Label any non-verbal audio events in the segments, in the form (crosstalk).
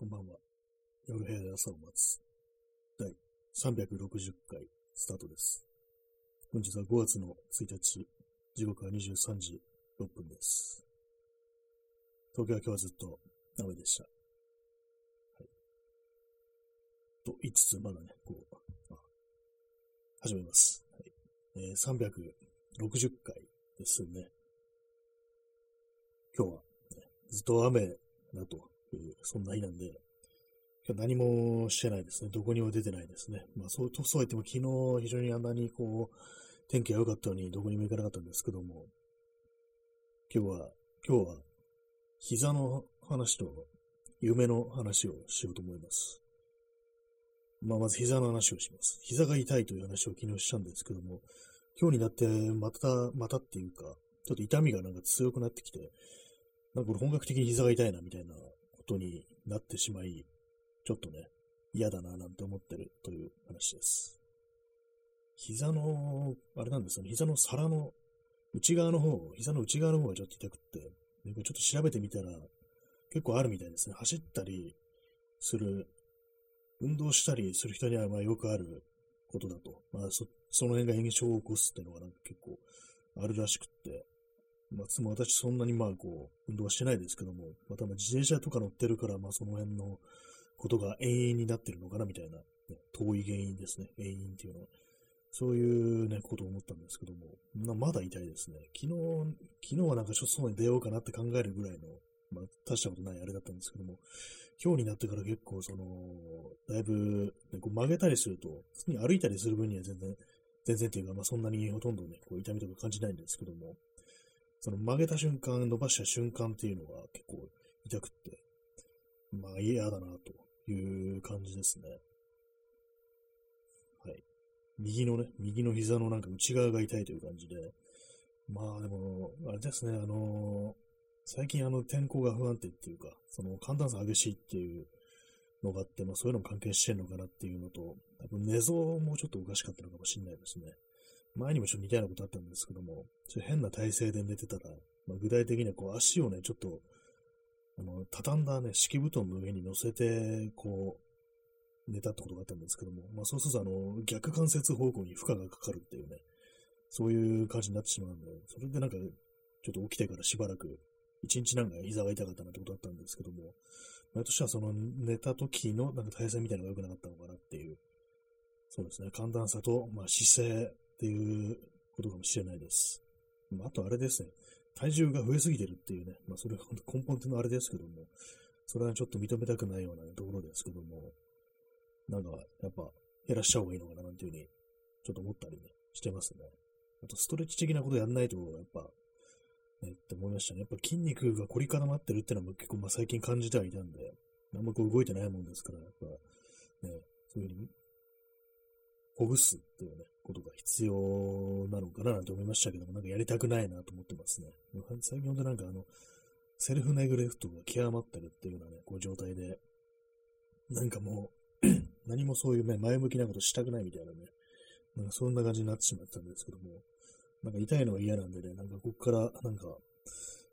こんばんは。夜部屋で朝を待つ。第360回スタートです。本日は5月の1日、時刻は23時6分です。東京は今日はずっと雨でした。はい。と言いつつ、まだね、こう、あ始めます。はいえー360回ですね。今日は、ね、ずっと雨だという、そんな日なんで、今日何もしてないですね。どこにも出てないですね。まあそう、そう言っても昨日非常にあんなにこう、天気が良かったのにどこにも行かなかったんですけども、今日は、今日は、膝の話と夢の話をしようと思います。まあまず膝の話をします。膝が痛いという話を昨日したんですけども、今日になってまた、またっていうか、ちょっと痛みがなんか強くなってきて、なんかこれ本格的に膝が痛いなみたいなことになってしまい、ちょっとね、嫌だななんて思ってるという話です。膝の、あれなんですよね、膝の皿の内側の方、膝の内側の方がちょっと痛くって、でこれちょっと調べてみたら、結構あるみたいですね。走ったりする、運動したりする人にはまあよくあることだと。まあそ、その辺が炎症を起こすっていうのがなんか結構あるらしくって、まあ、つも私そんなにまあこう、運動はしてないですけども、またまあ自転車とか乗ってるから、まあその辺のことが永遠になってるのかなみたいな、ね、遠い原因ですね。永遠っていうのは。そういうね、ことを思ったんですけども、まあ、まだ痛いですね。昨日、昨日はなんかちょっと外に出ようかなって考えるぐらいの、まあ、大したことないあれだったんですけども、今日になってから結構その、だいぶ、ね、こう曲げたりすると、普通に歩いたりする分には全然、全然っていうか、まあそんなにほとんどね、こう痛みとか感じないんですけども、その曲げた瞬間、伸ばした瞬間っていうのが結構痛くって、まあ嫌だなという感じですね。はい。右のね、右の膝のなんか内側が痛いという感じで、まあでも、あれですね、あの最近あの天候が不安定っていうか、その寒暖差激しいっていうのがあって、まあそういうのも関係してんのかなっていうのと、多分寝相もちょっとおかしかったのかもしれないですね。前にもちょっと似たようなことあったんですけども、ちょ変な体勢で寝てたら、まあ、具体的にはこう足をね、ちょっと、あの、畳んだね、敷布団の上に乗せて、こう、寝たってことがあったんですけども、まあそうするとあの、逆関節方向に負荷がかかるっていうね、そういう感じになってしまうんで、それでなんか、ちょっと起きてからしばらく、一日なんか膝が痛かったなってことだったんですけども、まあ、としてはその寝た時のなんか体勢みたいなのが良くなかったのかなっていう、そうですね、寒暖差と、まあ、姿勢っていうことかもしれないです。まあ、とあれですね、体重が増えすぎてるっていうね、まあ、それは本当根本的なあれですけども、それはちょっと認めたくないような、ね、ところですけども、なんか、やっぱ、減らしちゃ方がいいのかななんていうふうに、ちょっと思ったりね、してますね。あと、ストレッチ的なことやんないと、やっぱ、ね、って思いましたね。やっぱ筋肉が凝り固まってるってのも結構、まあ、最近感じてはいたんで、あんまこう動いてないもんですから、やっぱ、ね、そういうふうに、ほぐすっていうね、ことが必要なのかななんて思いましたけども、なんかやりたくないなと思ってますね。最近ほんとなんかあの、セルフネグレフトが極まってるっていうようなね、こう状態で、なんかもう、(clears throat) 何もそういうね、前向きなことしたくないみたいなね、なんかそんな感じになってしまったんですけども、なんか痛いのが嫌なんでね、なんかこっからなんか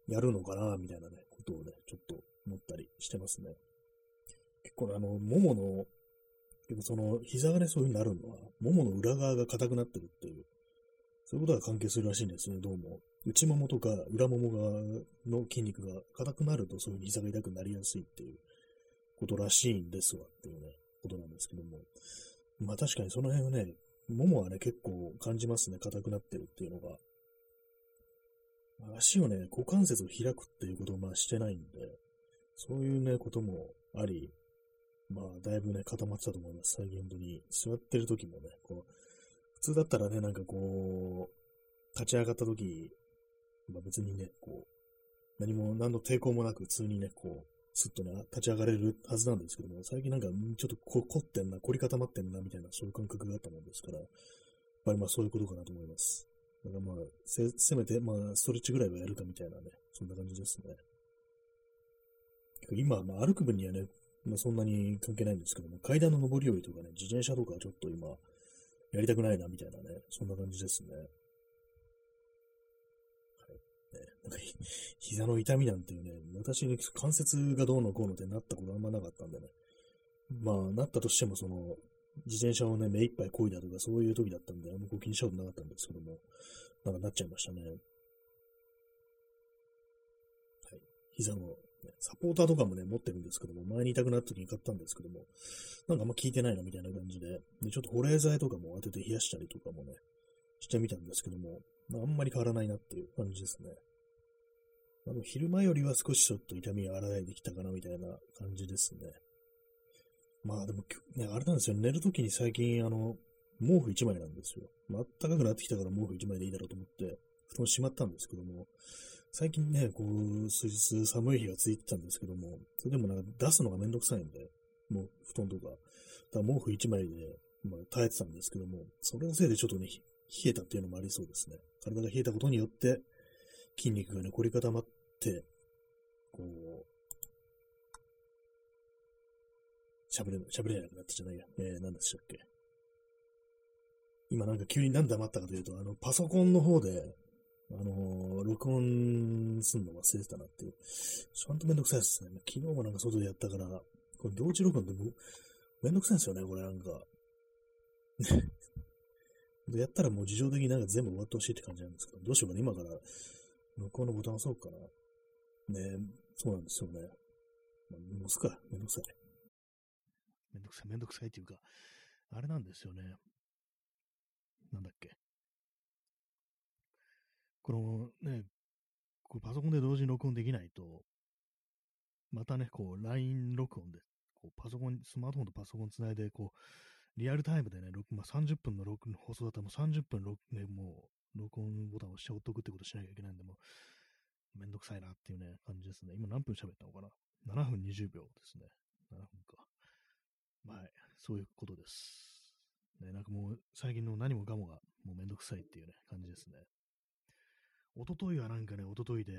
やるのかなみたいなね、ことをね、ちょっと思ったりしてますね。結構あの、ももの、結構その、膝がね、そういう風になるのは、ももの裏側が硬くなってるっていう、そういうことが関係するらしいんですね、どうも。内ももとか裏もも側の筋肉が硬くなると、そういう風に膝が痛くなりやすいっていうことらしいんですわっていうね、ことなんですけども。まあ確かにその辺はね、ももはね、結構感じますね、硬くなってるっていうのが。足をね、股関節を開くっていうことをまあしてないんで、そういうね、こともあり、まあ、だいぶね、固まってたと思います。最近本当に。座ってる時もね、こう、普通だったらね、なんかこう、立ち上がった時、まあ別にね、こう、何も、何の抵抗もなく普通にね、こう、スッとね、立ち上がれるはずなんですけども、最近なんか、ちょっとこ凝ってんな、凝り固まってんな、みたいな、そういう感覚があったもんですから、やっぱりまあそういうことかなと思います。だからまあ、せ、せめて、まあ、ストレッチぐらいはやるかみたいなね、そんな感じですね。今、まあ歩く分にはね、まあそんなに関係ないんですけども、階段の上り下りとかね、自転車とかちょっと今、やりたくないな、みたいなね、そんな感じですね。はい。ね、膝の痛みなんていうね、私の関節がどうのこうのってなったことあんまなかったんでね。まあ、なったとしても、その、自転車をね、目いっぱい漕いだとか、そういう時だったんで、あんまこう気にしたことなかったんですけども、なんかなっちゃいましたね。はい。膝の、サポーターとかもね、持ってるんですけども、前に痛くなった時に買ったんですけども、なんかあんま効いてないなみたいな感じで、でちょっと保冷剤とかも当てて冷やしたりとかもね、してみたんですけども、まあ、んまり変わらないなっていう感じですね。あの、昼間よりは少しちょっと痛みが和らいできたかなみたいな感じですね。まあでも、ね、あれなんですよ。寝るときに最近、あの、毛布1枚なんですよ。まあ、暖かくなってきたから毛布1枚でいいだろうと思って、布団しまったんですけども、最近ね、こう、数日寒い日が続いてたんですけども、それでもなんか出すのがめんどくさいんで、もう布団とか、だ毛布1枚で、まあ、耐えてたんですけども、それのせいでちょっとね、冷えたっていうのもありそうですね。体が冷えたことによって、筋肉がね、凝り固まって、こう、喋れ、喋れなくなったじゃないや。えー、何でしたっけ。今なんか急に何黙ったかというと、あの、パソコンの方で、あのー、録音すんの忘れてたなっていう。ちゃんとめんどくさいですね。昨日もなんか外でやったから、これ同時録音ってめんどくさいんですよね、これなんか。(laughs) で、やったらもう事情的になんか全部終わってほしいって感じなんですけど、どうしようかな、今から録音のボタン押そうかな。ねそうなんですよね。まあ、押すか、めんどくさい。めんどくさい、めんどくさいっていうか、あれなんですよね。なんだっけ。このね、こパソコンで同時に録音できないと、またね、こう、LINE 録音で、こうパソコン、スマートフォンとパソコンつないで、こう、リアルタイムでね、まあ、30分の録放送だったらもう30分録、ね、もう、録音ボタンを押しておっとくってことしなきゃいけないんで、もう、めんどくさいなっていうね、感じですね。今何分喋ったのかな ?7 分20秒ですね。7分か。はい、そういうことです。ね、なんかもう、最近の何もかもが、もうめんどくさいっていうね、感じですね。おとといはなんかね、おとといで、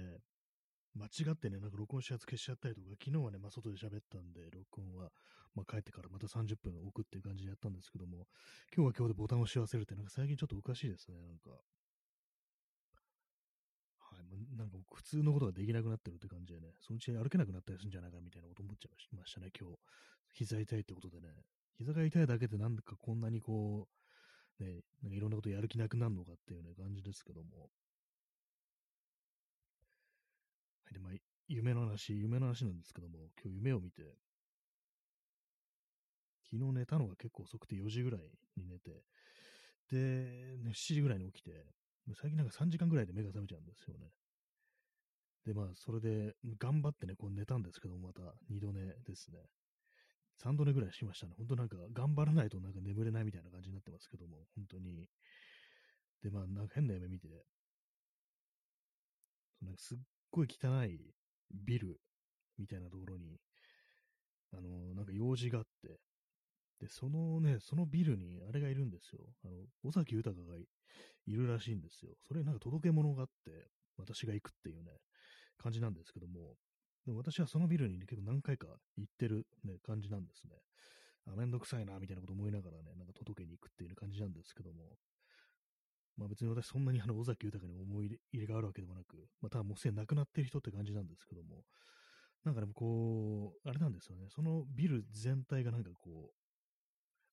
間違ってね、なんか録音したやつ消しちゃったりとか、昨日はね、まあ、外で喋ったんで、録音は、まあ、帰ってからまた30分置くっていう感じでやったんですけども、今日は今日でボタンを押し忘れて、なんか最近ちょっとおかしいですね、なんか。はい、もうなんか普通のことができなくなってるって感じでね、そのうち歩けなくなったりするんじゃないかみたいなこと思っちゃいましたね、今日。膝痛いってことでね。膝が痛いだけでなんだかこんなにこう、ね、なんかいろんなことやる気なくなるのかっていうね、感じですけども。はい、で、まあ、夢の話、夢の話なんですけども、今日夢を見て、昨日寝たのが結構遅くて4時ぐらいに寝て、で、ね、7時ぐらいに起きて、最近なんか3時間ぐらいで目が覚めちゃうんですよね。で、まあ、それで、頑張ってね、こう寝たんですけども、また2度寝ですね。3度寝ぐらいしましたね。本当なんか、頑張らないとなんか眠れないみたいな感じになってますけども、本当に。で、まあ、なんか変な夢見て、なんかすっごい汚いビルみたいなところに、あの、なんか用事があって、で、そのね、そのビルにあれがいるんですよ。あの、尾崎豊がいるらしいんですよ。それなんか届け物があって、私が行くっていうね、感じなんですけども、でも私はそのビルに、ね、結構何回か行ってる、ね、感じなんですね。あ、めんどくさいな、みたいなこと思いながらね、なんか届けに行くっていう感じなんですけども、まあ別に私そんなにあの、尾崎豊に思い入れがあるわけでもなく、まあただもうすでに亡くなっている人って感じなんですけども、なんかでもこう、あれなんですよね、そのビル全体がなんかこ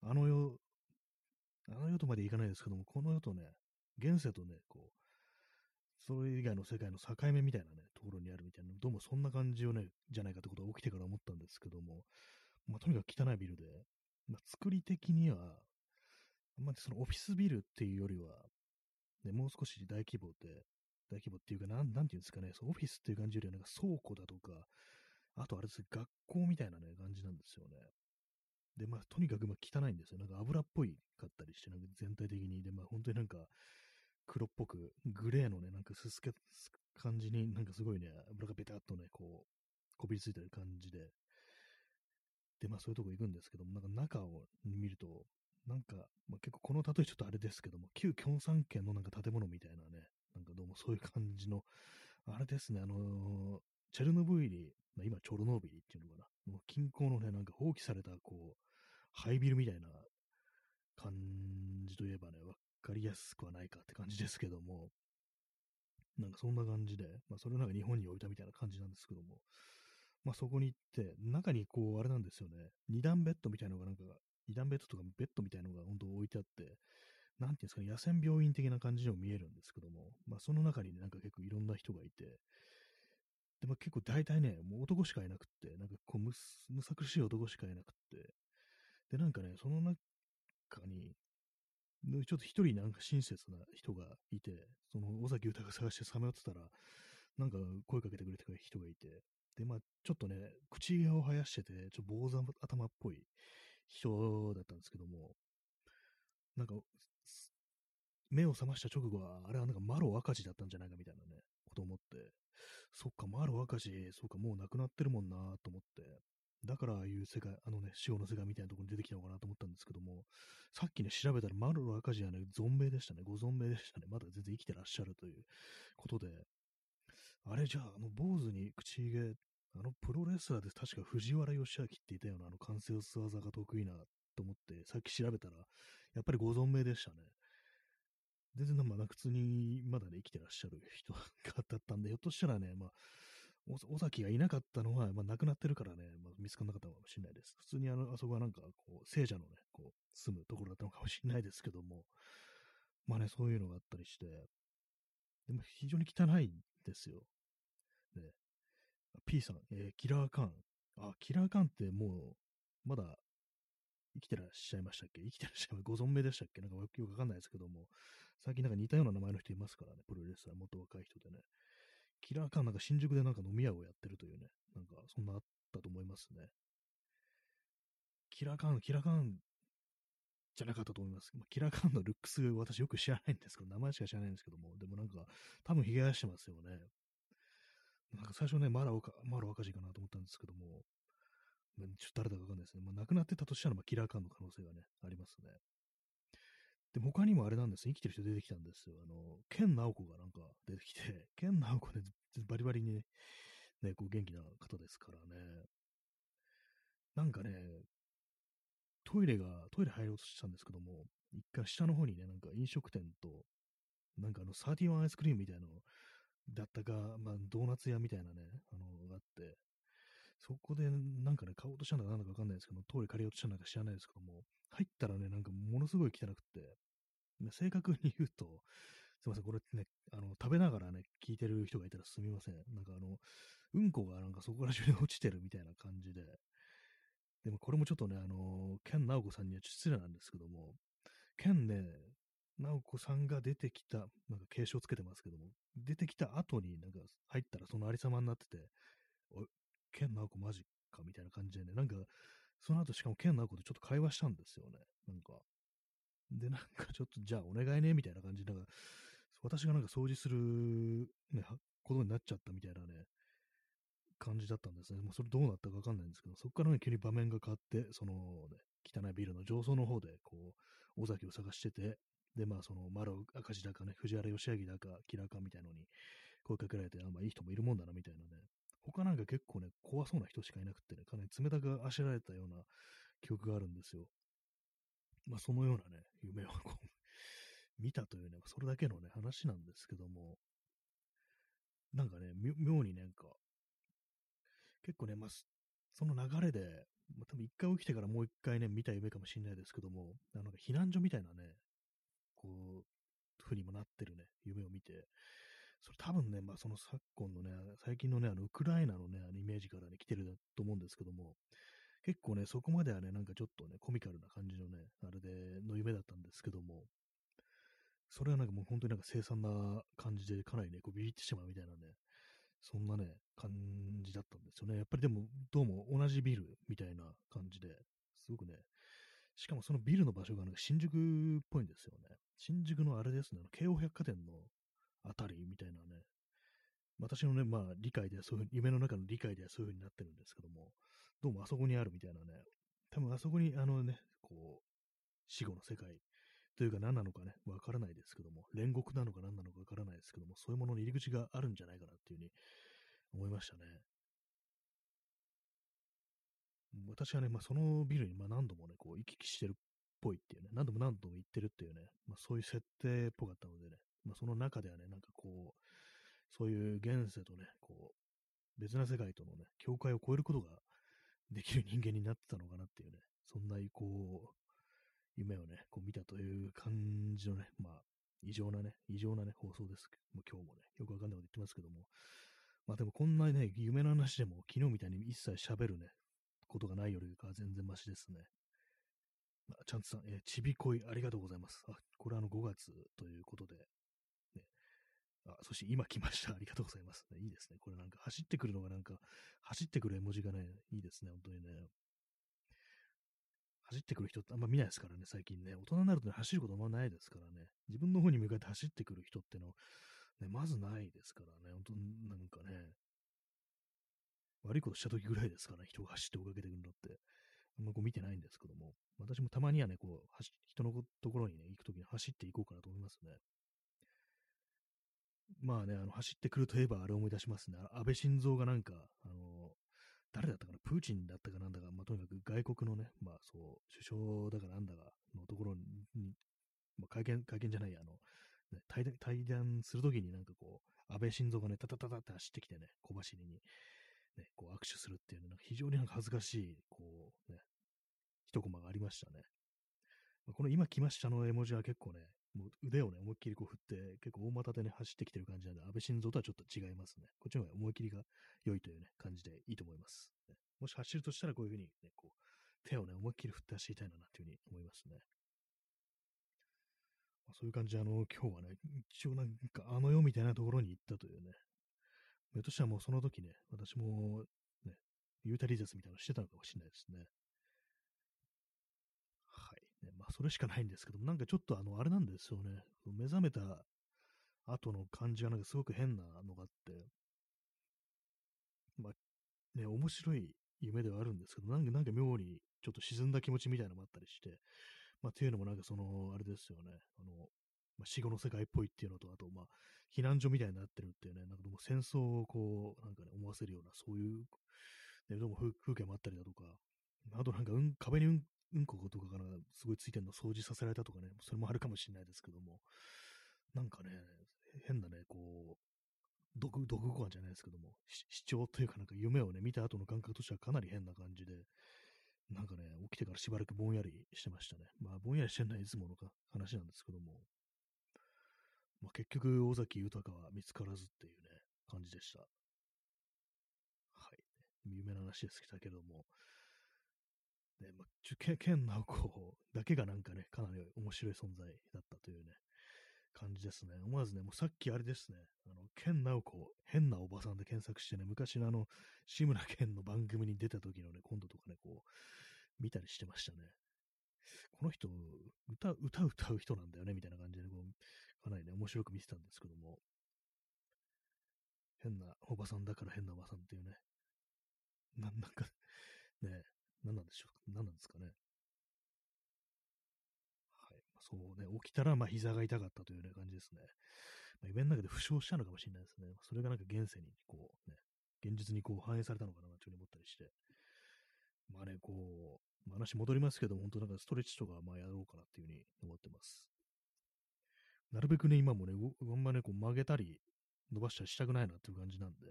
う、あの世、あの世とまでいかないですけども、この世とね、現世とね、こう、それ以外の世界の境目みたいなね、ところにあるみたいな、どうもそんな感じをね、じゃないかってことが起きてから思ったんですけども、まあ、とにかく汚いビルで、まあ、作り的には、あんまりそのオフィスビルっていうよりは、ね、もう少し大規模で、大規模っていうか、なん、なんていうんですかね、オフィスっていう感じよりは、なんか倉庫だとか、あとあれです、学校みたいなね、感じなんですよね。で、まあ、とにかくまあ汚いんですよ。なんか油っぽいかったりして、なんか全体的に。で、まあ、本当になんか、黒っぽく、グレーのね、なんかすすけ、感じに、なんかすごいね、油がベタっとね、こう、こびりついてる感じで、で、まあそういうとこ行くんですけども、なんか中を見ると、なんか、まあ、結構この例えちょっとあれですけども、旧共産圏のなんか建物みたいなね、なんかどうも (laughs) そういう感じの、あれですね、あのー、チェルノブイリ、まあ、今チョルノービリっていうのかな、もう近郊のね、なんか放棄された、こう、ハイビルみたいな感じといえばね、わかりやすくはないかって感じですけども、なんかそんな感じで、まあそれをなんか日本に置いたみたいな感じなんですけども、まあそこに行って、中にこう、あれなんですよね、二段ベッドみたいなのがなんか、二段ベッドとかベッドみたいなのが本当置いてあって、なんていうんですかね、野戦病院的な感じにも見えるんですけども、まあその中にね、なんか結構いろんな人がいて、で、まあ結構大体ね、もう男しかいなくって、なんかこうむ、むさ苦しい男しかいなくって、で、なんかね、その中に、ちょっと一人なんか親切な人がいて、その尾崎豊が探してさまよってたら、なんか声かけてくれた人がいて、で、まあ、ちょっとね、口毛を生やしてて、ちょっと坊主頭っぽい人だったんですけども、なんか、目を覚ました直後は、あれはなんかマロ赤字だったんじゃないかみたいなね、こと思って、そっか、マロ赤字、そっか、もう亡くなってるもんなと思って、だからああいう世界、あのね、死後の世界みたいなところに出てきたのかなと思ったんですけども、さっきね、調べたらマロ赤字はね、存命でしたね、ご存命でしたね。まだ全然生きてらっしゃるということで、あれじゃあ、あの、坊主に口毛、あのプロレスラーで確か藤原義明っていたようなあの関節技が得意なと思って、さっき調べたら、やっぱりご存命でしたね。全然、まだ普通にまだね、生きてらっしゃる人だったんで、ひょっとしたらね、まあ、尾崎がいなかったのは、まあ、亡くなってるからね、まあ、見つからなかったのかもしれないです。普通にあの、あそこはなんか、こう、聖者のね、こう、住むところだったのかもしれないですけども、まあね、そういうのがあったりして、でも非常に汚いんですよ。ね。P さん、えー、キラーカン。あ、キラーカンってもう、まだ生きてらっしゃいましたっけ？生きてらっしゃいまご存命でしたっけ？なんかよくわかんないですけども、最近なんか似たような名前の人いますからね、プロレスラー、もっと若い人でね。キラーカンなんか新宿でなんか飲み屋をやってるというね、なんかそんなあったと思いますね。キラーカン、キラーカンじゃなかったと思います。まあ、キラーカンのルックス私よく知らないんですけど、名前しか知らないんですけども、でもなんか多分髭生やしてますよね。なんか最初ね、マラオか、マラオ赤字かなと思ったんですけども、ちょっと誰だかわかんないですね。まあ、亡くなってたとしたら、まあ、キラーカンの可能性がね、ありますね。で、他にもあれなんですね。生きてる人出てきたんですよ。あの、ケン・ナオコがなんか出てきて、(laughs) ケン・ナオコね、バリバリにね、ねこう元気な方ですからね。なんかね、トイレが、トイレ入ろうとしたんですけども、一回下の方にね、なんか飲食店と、なんかあの、サーティワンアイスクリームみたいなのだったか、まあ、ドーナツ屋みたいなね、あの、があって、そこでなんかね、買おうとしたんだかなんだかわかんないですけど、トイレ借りようとしたんだか知らないですけども、入ったらね、なんかものすごい汚くて、正確に言うと、すいません、これね、あの、食べながらね、聞いてる人がいたらすみません。なんかあの、うんこがなんかそこら中に落ちてるみたいな感じで、でもこれもちょっとね、あの、ケン・ナオコさんには失礼なんですけども、ケンね、直子さんが出てきた、なんか継承つけてますけども、出てきた後になんか入ったらそのありさまになってて、おい、ケン直子マジかみたいな感じでね、なんか、その後しかもケン直子とちょっと会話したんですよね。なんか。で、なんかちょっと、じゃあお願いね、みたいな感じで、なんか、私がなんか掃除する、ね、ことになっちゃったみたいなね、感じだったんですね。まあ、それどうなったかわかんないんですけど、そこからね、急に場面が変わって、その、ね、汚いビルの上層の方で、こう、尾崎を探してて、で、まあ、その、マロ赤字だかね、藤原義明だか、キラかみたいのに声かけられて、あ、ま、いい人もいるもんだな、みたいなね。他なんか結構ね、怖そうな人しかいなくてね、かなり冷たくあしられたような記憶があるんですよ。まあ、そのようなね、夢をこう (laughs) 見たというね、それだけのね、話なんですけども、なんかね、妙になんか、結構ね、まあ、その流れで、まあ、多分一回起きてからもう一回ね、見た夢かもしれないですけども、あの、避難所みたいなね、こう、ふうにもなってるね、夢を見て、それ多分ね、まあその昨今のね、最近のね、あの、ウクライナのね、あのイメージからね、来てると思うんですけども、結構ね、そこまではね、なんかちょっとね、コミカルな感じのね、あれで、の夢だったんですけども、それはなんかもう本当になんか凄惨な感じで、かなりね、こうビビってしまうみたいなね、そんなね、感じだったんですよね。やっぱりでも、どうも同じビルみたいな感じで、すごくね、しかもそのビルの場所がなんか新宿っぽいんですよね。新宿のあれですね、京王百貨店のあたりみたいなね。私のね、まあ理解ではそういう夢の中の理解ではそういう風になってるんですけども、どうもあそこにあるみたいなね。多分あそこにあのね、こう、死後の世界というか何なのかね、わからないですけども、煉獄なのか何なのかわからないですけども、そういうものの入り口があるんじゃないかなっていうふうに思いましたね。私はね、まあ、そのビルにま何度もね、こう行き来してるぽいっていうね、何度も何度も行ってるっていうね、まあ、そういう設定っぽかったのでね、まあ、その中ではね、なんかこう、そういう現世とね、こう、別な世界とのね、境界を越えることができる人間になってたのかなっていうね、そんな、こう、夢をね、こう見たという感じのね、まあ、異常なね、異常なね、放送です。もう今日もね、よくわかんないこと言ってますけども。まあでもこんなね、夢の話でも昨日みたいに一切喋るね、ことがないよりかは全然マシですね。ま、ちゃんとさん、えー、ちびこいありがとうございます。あ、これあの5月ということで、ね。あ、そして今来ました。(laughs) ありがとうございます。ね、いいですね。これなんか走ってくるのがなんか、走ってくる絵文字がね、いいですね。本当にね。走ってくる人ってあんま見ないですからね、最近ね。大人になると、ね、走ることあんまないですからね。自分の方に向かって走ってくる人っての、ね、まずないですからね。本当なんかね、悪いことした時ぐらいですからね、人が走って追いかけてくるのって。あんまこう見てないんですけども、私もたまにはね、こう、人のところにね、行くときに走っていこうかなと思いますね。まあね、あの、走ってくるといえばあれ思い出しますね。安倍晋三がなんか、あの、誰だったかな、プーチンだったかなんだか、まあ、とにかく外国のね、まあ、そう、首相だかなんだかのところに、まあ、会見、会見じゃない、あの、ね、対談、するときになんかこう、安倍晋三がね、タタタタって走ってきてね、小走りに、ね、こう握手するっていうね、なんか非常になんか恥ずかしい、こう、ね、一コマがありましたね。ま、この今来ましたの絵文字は結構ね、もう腕をね、思いっきりこう振って、結構大股でね、走ってきてる感じなんで、安倍晋三とはちょっと違いますね。こっちの方が思い切りが良いというね、感じでいいと思います。ね、もし走るとしたらこういうふうにね、こう、手をね、思いっきり振って走りたいな、というふうに思いますね。まあ、そういう感じで、あの、今日はね、一応なんかあの世みたいなところに行ったというね、ひょっとしたらもうその時ね、私もね、ユータリゼスみたいなのしてたのかもしれないですね。はい。ね、まあ、それしかないんですけども、なんかちょっとあの、あれなんですよね。目覚めた後の感じがなんかすごく変なのがあって、まあ、ね、面白い夢ではあるんですけど、なんか、なんか妙にちょっと沈んだ気持ちみたいなのもあったりして、まあ、っていうのもなんかその、あれですよね。あの、まあ、死後の世界っぽいっていうのと、あと、まあ、避難所みたいになってるっていうね、なんかも戦争をこう、なんかね、思わせるような、そういう、ね、どうも風景もあったりだとか、あとなんか、うん、壁にうん、うんことかがすごいついてるの掃除させられたとかね、それもあるかもしれないですけども、なんかね、変なね、こう、毒、毒ご飯じゃないですけども、視聴というかなんか夢をね、見た後の感覚としてはかなり変な感じで、なんかね、起きてからしばらくぼんやりしてましたね。まあ、ぼんやりしてないいつものか話なんですけども、まあ、結局、尾崎豊は見つからずっていうね、感じでした。はい。有名な話ですけども、ね、まあ、剣直子だけがなんかね、かなり面白い存在だったというね、感じですね。思わずね、もうさっきあれですね、あの、剣直子、変なおばさんで検索してね、昔のあの、志村けんの番組に出た時のね、今度とかね、こう、見たりしてましたね。この人、歌、歌歌う人なんだよね、みたいな感じで、こう、かなりね、面白く見てたんですけども、変なおばさんだから変なおばさんっていうね、な、なんか、ね、何なんでしょう何なんですかね？はい。そうね、起きたら、まあ、膝が痛かったというね、感じですね。まあ、夢の中で負傷したのかもしれないですね。それがなんか現世に、こう、ね、現実にこう反映されたのかな、というふうに思ったりして。まあね、こう、ま、話戻りますけども、本当なんかストレッチとか、まあやろうかなっていうふうに思ってます。なるべくね、今もね、あんまね、こう曲げたり、伸ばしたりしたくないなっていう感じなんで、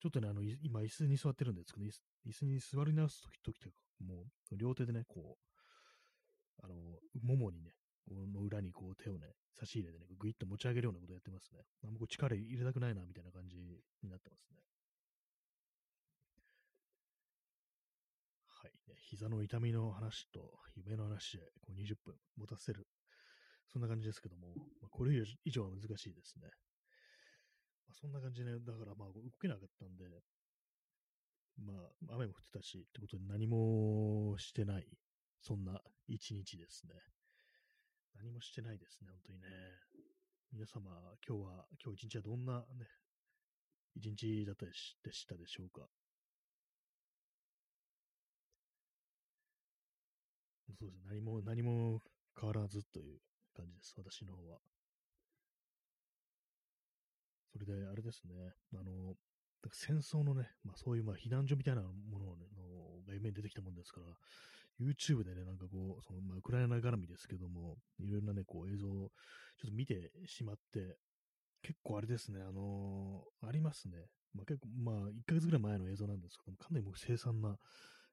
ちょっとね、あの、今椅子に座ってるんですけど、椅子に座り直すとき、ときとか、もう、両手でね、こう、あの、ももにね、この裏にこう手をね、差し入れてね、ぐいっと持ち上げるようなことやってますね。あんまこう力入れたくないな、みたいな感じになってますね。はい、ね。膝の痛みの話と夢の話でこう20分持たせる。そんな感じですけども、まあ、これ以上は難しいですね。まあ、そんな感じで、ね、だからまあ動けなかったんで、まあ雨も降ってたし、ってことで何もしてない、そんな一日ですね。何もしてないですね、本当にね。皆様、今日は、今日一日はどんなね、一日だったでしたでしょうか。そうですね。何も、何も変わらずという感じです。私の方は。それで、あれですね。あの、戦争のね、まあそういうまあ避難所みたいなものをね、のが夢に出てきたもんですから、YouTube でね、なんかこう、そのまあウクライナ絡みですけども、いろんなね、こう映像をちょっと見てしまって、結構あれですね、あのーありますね。まあ結構、まあ1ヶ月ぐらい前の映像なんですけども、かなりもう凄惨な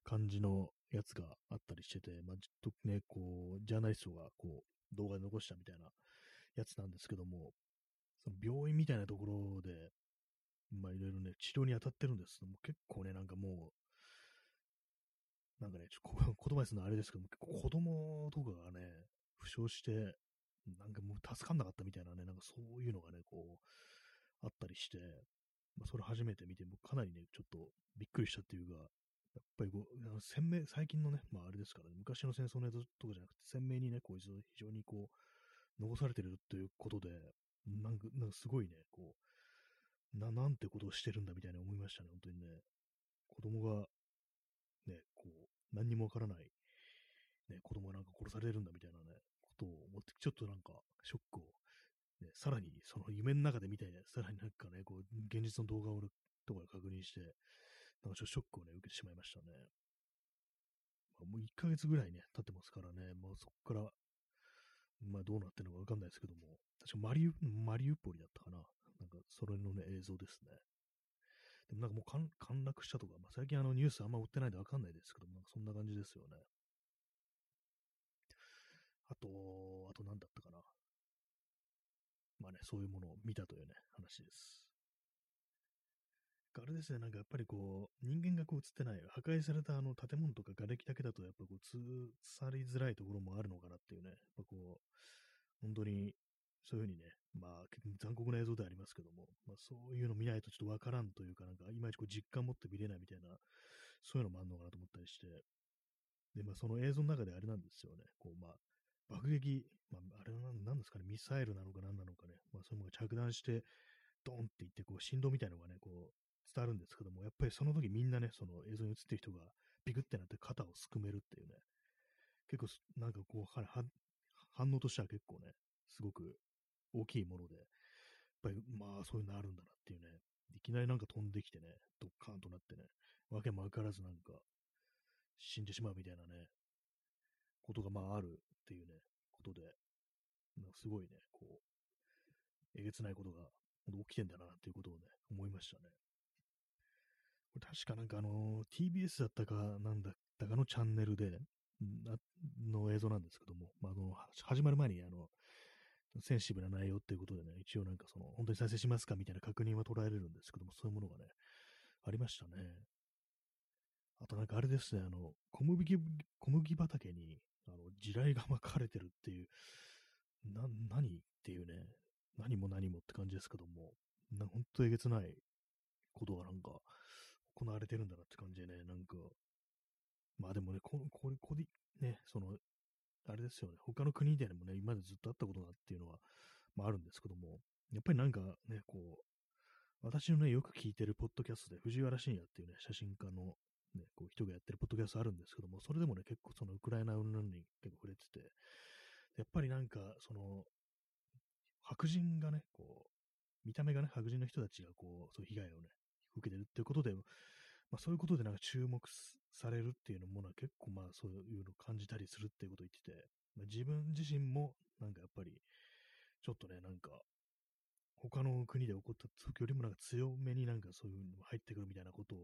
感じのやつがあったりしてて、まあ、ちょっとね、こう、ジャーナリストがこう、動画で残したみたいなやつなんですけども、その病院みたいなところで、まあいろいろね、治療に当たってるんです。けども、結構ね、なんかもう、なんかね、ちょっと (laughs) 言葉にするのあれですけども、結構子供とかがね、負傷して、なんかもう助かんなかったみたいなね、なんかそういうのがね、こう、あったりして、まあ、それ初めて見て、もかなりね、ちょっとびっくりしたっていうか、やっぱりこう、あの鮮明、最近のね、まああれですからね、昔の戦争の映像とかじゃなくて、鮮明にね、こう、非常にこう、残されてるということで、なんか、なんかすごいね、こう、な、なんてことをしてるんだみたいな思いましたね、本当にね。子供が、ね、こう、何にもわからない、ね、子供がなんか殺されるんだみたいなね、ことを思って、ちょっとなんか、ショックを、ね、さらに、その夢の中で見たいね、さらになんかね、こう、現実の動画をとかで確認して、なんかちょっとショックをね、受けてしまいましたね。まあ、もう1ヶ月ぐらいね、経ってますからね、もうそこから、まあどうなってるのかわかんないですけども、確かマリウ、マリウポリだったかな。なんか、それのね、映像ですね。でもなんかもう陥陥落したとか、まあ最近あのニュースあんま追ってないんでわかんないですけども、なんかそんな感じですよね。あと、あと何だったかな。まあね、そういうものを見たというね、話です。あれですね、なんかやっぱりこう、人間がこう映ってない、破壊されたあの建物とか瓦礫だけだと、やっぱこう、映されづらいところもあるのかなっていうね、やっぱこう、本当に、そういうふうにね、まあ、残酷な映像ではありますけども、まあそういうの見ないとちょっとわからんというか、なんか、いまいちこう実感持って見れないみたいな、そういうのもあるのかなと思ったりして、で、まあその映像の中であれなんですよね、こう、まあ、爆撃、まあ、あれは何ですかね、ミサイルなのか何なのかね、まあそういうものが着弾して、ドンっていって、こう、振動みたいなのがね、こう、伝わるんですけども、やっぱりその時みんなね、その映像に映ってる人がビクってなって肩をすくめるっていうね、結構、なんかこう、は反応としては結構ね、すごく大きいもので、やっぱりまあそういうのあるんだなっていうね、いきなりなんか飛んできてね、ドッカーンとなってね、わけもわからずなんか死んでしまうみたいなね、ことがまああるっていうね、ことで、なんかすごいね、こう、えげつないことが起きてんだなっていうことをね、思いましたね。確かなんかあの、TBS だったかなんだったかのチャンネルで、の映像なんですけども、まあ、あの、始まる前にあの、センシティブな内容っていうことでね、一応なんかその、本当に再生しますかみたいな確認は捉えれるんですけども、そういうものがね、ありましたね。あとなんかあれですね、あの、小麦、小麦畑に、あの、地雷が (laughs) 巻かれてるっていう、な、何っていうね、何も何もって感じですけども、な本当えげつないことがなんか行われてるんだなって感じでね、なんか、まあでもね、ここれ、これ、ね、その、あれですよね、他の国でもね、今までずっとあったことだっていうのは、まああるんですけども、やっぱりなんかね、こう、私のね、よく聞いてるポッドキャストで、藤原信也っていうね、写真家のね、こう人がやってるポッドキャストあるんですけども、それでもね、結構そのウクライナ云々に結構触れてて、やっぱりなんか、その、白人がね、こう、見た目がね、白人の人たちがこう、そういう被害をね、受けてるっていうことで、まあそういうことでなんか注目されるっていうのものは結構まあそういうのを感じたりするっていうことを言ってて、まあ、自分自身もなんかやっぱり、ちょっとね、なんか、他の国で起こった時よりもなんか強めになんかそういうのが入ってくるみたいなことを、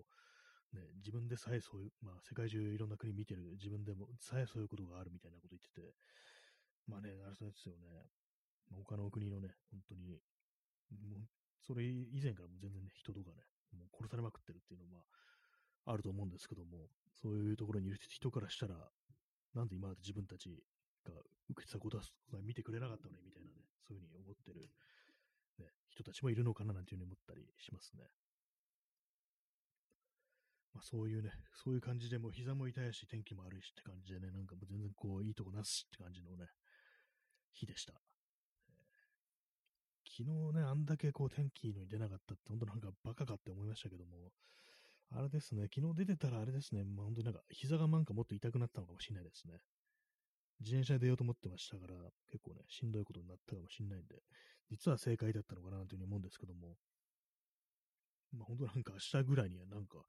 ね、自分でさえそういう、まあ世界中いろんな国見てる自分でもさえそういうことがあるみたいなこと言ってて、まあね、あれそうですよね。他の国のね、本当に、もう、それ以前からも全然ね、人とかね、もう殺されまくってるっていうのは、あると思うんですけども、そういうところにいる人からしたら、なんで今まで自分たちが受けてたことは見てくれなかったのにみたいなね、そういうふうに思ってる、ね、人たちもいるのかななんていうふうに思ったりしますね。まあそういうね、そういう感じでもう膝も痛いし、天気も悪いしって感じでね、なんかもう全然こういいとこなすしって感じのね、日でした。昨日ね、あんだけこう天気のに出なかったって、本当なんかバカかって思いましたけども、あれですね、昨日出てたらあれですね、まあ本当になんか膝がなんかもっと痛くなったのかもしれないですね。自転車で出ようと思ってましたから、結構ね、しんどいことになったかもしれないんで、実は正解だったのかなというふうに思うんですけども、まあ本当なんか明日ぐらいにはなんか、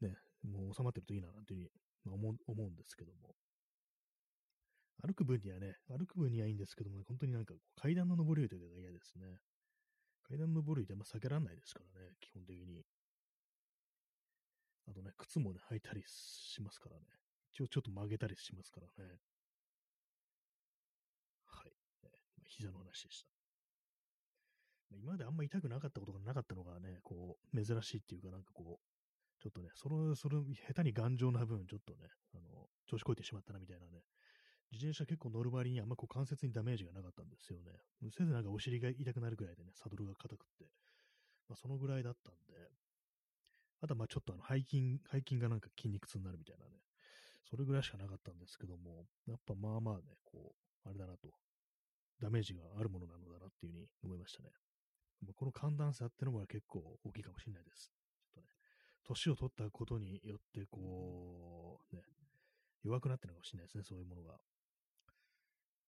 ね、もう収まってるといいななんていうふうに思思うんですけども、歩く分にはね、歩く分にはいいんですけども、ね、本当になんか階段の上り下りというのが嫌ですね。階段登る移動は避けられないですからね、基本的に。あとね、靴もね、履いたりしますからね。一応ちょっと曲げたりしますからね。はい。ね、膝の話でした。今まであんま痛くなかったことがなかったのがね、こう、珍しいっていうか、なんかこう、ちょっとね、その、それ、下手に頑丈な分、ちょっとね、あの、調子こいてしまったなみたいなね。自転車結構乗る割にあんまこう関節にダメージがなかったんですよね。せずなんかお尻が痛くなるぐらいでね、サドルが硬くって。まあそのぐらいだったんで、あとはまあちょっとあの背筋、背筋がなんか筋肉痛になるみたいなね、それぐらいしかなかったんですけども、やっぱまあまあね、こう、あれだなと、ダメージがあるものなのだなっていうふうに思いましたね。この寒暖差ってのも結構大きいかもしれないです。ちょっとね、年を取ったことによって、こう、ね、弱くなってるのかもしれないですね、そういうものが。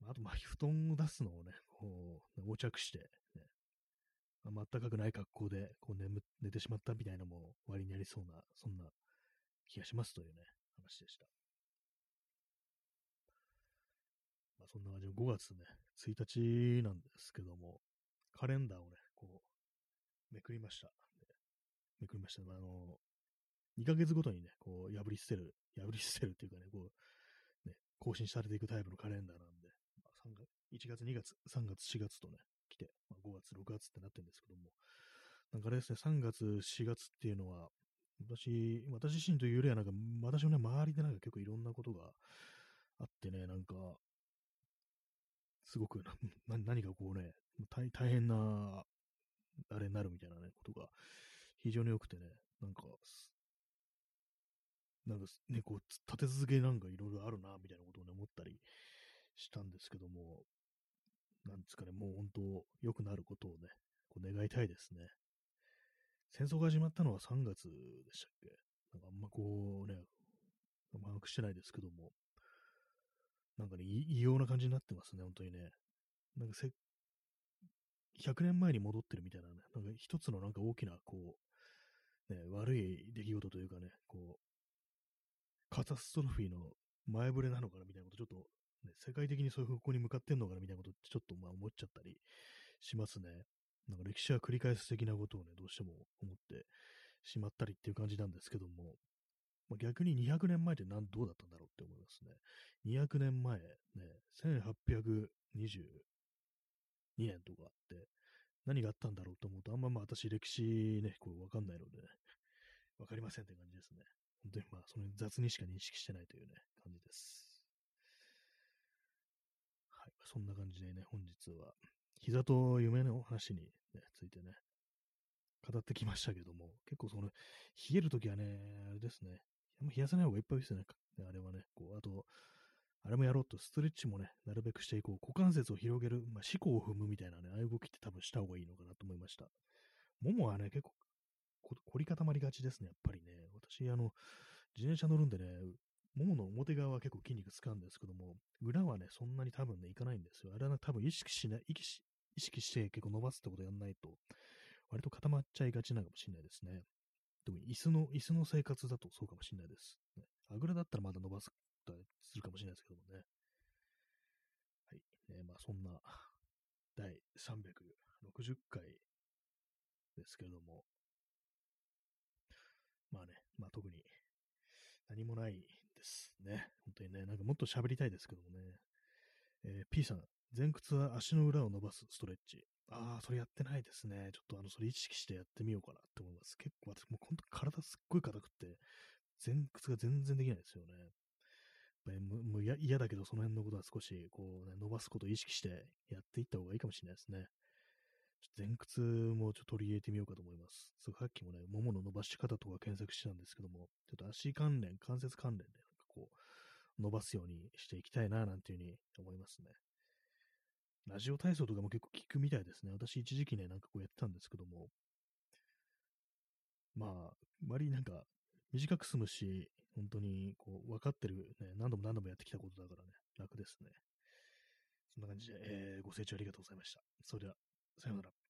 あと、まあ、布団を出すのをね、こう、横着して、ね、あ暖かくない格好で、こう眠、寝てしまったみたいなのも割にありそうな、そんな気がしますというね、話でした。まあ、そんな感じで5月ね、1日なんですけども、カレンダーをね、こう、めくりました。めくりました。あの、2ヶ月ごとにね、こう、破り捨てる、破り捨てるっていうかね、こう、ね、更新されていくタイプのカレンダーなんで、3月1月、2月、3月、4月とね、来て、まあ、5月、6月ってなってるんですけども、なんかあれですね、3月、4月っていうのは、私、私自身というよりは、なんか、私のね、周りでなんか結構いろんなことがあってね、なんか、すごく、(laughs) 何かこうね、大変な、あれになるみたいなね、ことが非常に良くてね、なんか、なんかね、こう、立て続けなんかいろいろあるな、みたいなことをね、思ったりしたんですけども、なんですかね、もう本当、良くなることをね、こう願いたいですね。戦争が始まったのは3月でしたっけ？なんかあんまこうね、把握してないですけども、なんかね、異様な感じになってますね、本当にね。なんかせ、100年前に戻ってるみたいなね、なんか一つのなんか大きな、こう、ね、悪い出来事というかね、こう、カタストロフィーの前触れなのかなみたいなこと、ちょっと、ね、世界的にそういう方向に向かってんのかなみたいなことってちょっとまあ思っちゃったりしますね。なんか歴史は繰り返す的なことをね、どうしても思ってしまったりっていう感じなんですけども、まあ、逆に200年前って何、どうだったんだろうって思いますね。200年前、ね、1822年とかあって、何があったんだろうと思うと、あんままあ私歴史ね、こうわかんないので、ね、わかりませんって感じですね。本当にまあ、その雑にしか認識してないというね、感じです。そんな感じでね、本日は、膝と夢の話に、ね、ついてね、語ってきましたけども、結構その、冷えるときはね、あれですね、冷やさない方がいっぱいですよね、あれはね、こう、あと、あれもやろうと、ストレッチもね、なるべくしていこう。股関節を広げる、まあ、思考を踏むみたいなね、ああいう動きって多分した方がいいのかなと思いました。ももはね、結構凝り固まりがちですね、やっぱりね。私、あの、自転車乗るんでね、ももの表側は結構筋肉使うんですけども、裏はね、そんなに多分ね、いかないんですよ。あれは、ね、多分意識しない、意識し、意識して結構伸ばすってことやんないと、割と固まっちゃいがちなのかもしれないですね。特に椅子の、椅子の生活だとそうかもしれないです。ね、あぐらだったらまだ伸ばすするかもしれないですけどもね。はい。ね、まあそんな、第360回ですけれども、まあね、まあ特に何もないですね。本当にね、なんかもっと喋りたいですけどもね。えー、P さん、前屈は足の裏を伸ばすストレッチ。ああ、それやってないですね。ちょっとあの、それ意識してやってみようかなって思います。結構私もう本当体すっごい硬くって、前屈が全然できないですよね。もう嫌だけど、その辺のことは少し、こうね、伸ばすことを意識してやっていった方がいいかもしれないですね。前屈もちょっと取り入れてみようかと思います。さっきもね、ももの伸ばし方とか検索してたんですけども、ちょっと足関連、関節関連で、こう、伸ばすようにしていきたいな、なんていうふうに思いますね。ラジオ体操とかも結構効くみたいですね。私一時期ね、なんかこうやってたんですけども、まあ、割りなんか短く済むし、本当にこう分かってる、ね、何度も何度もやってきたことだからね、楽ですね。そんな感じで、えー、ご清聴ありがとうございました。それでは、さようなら。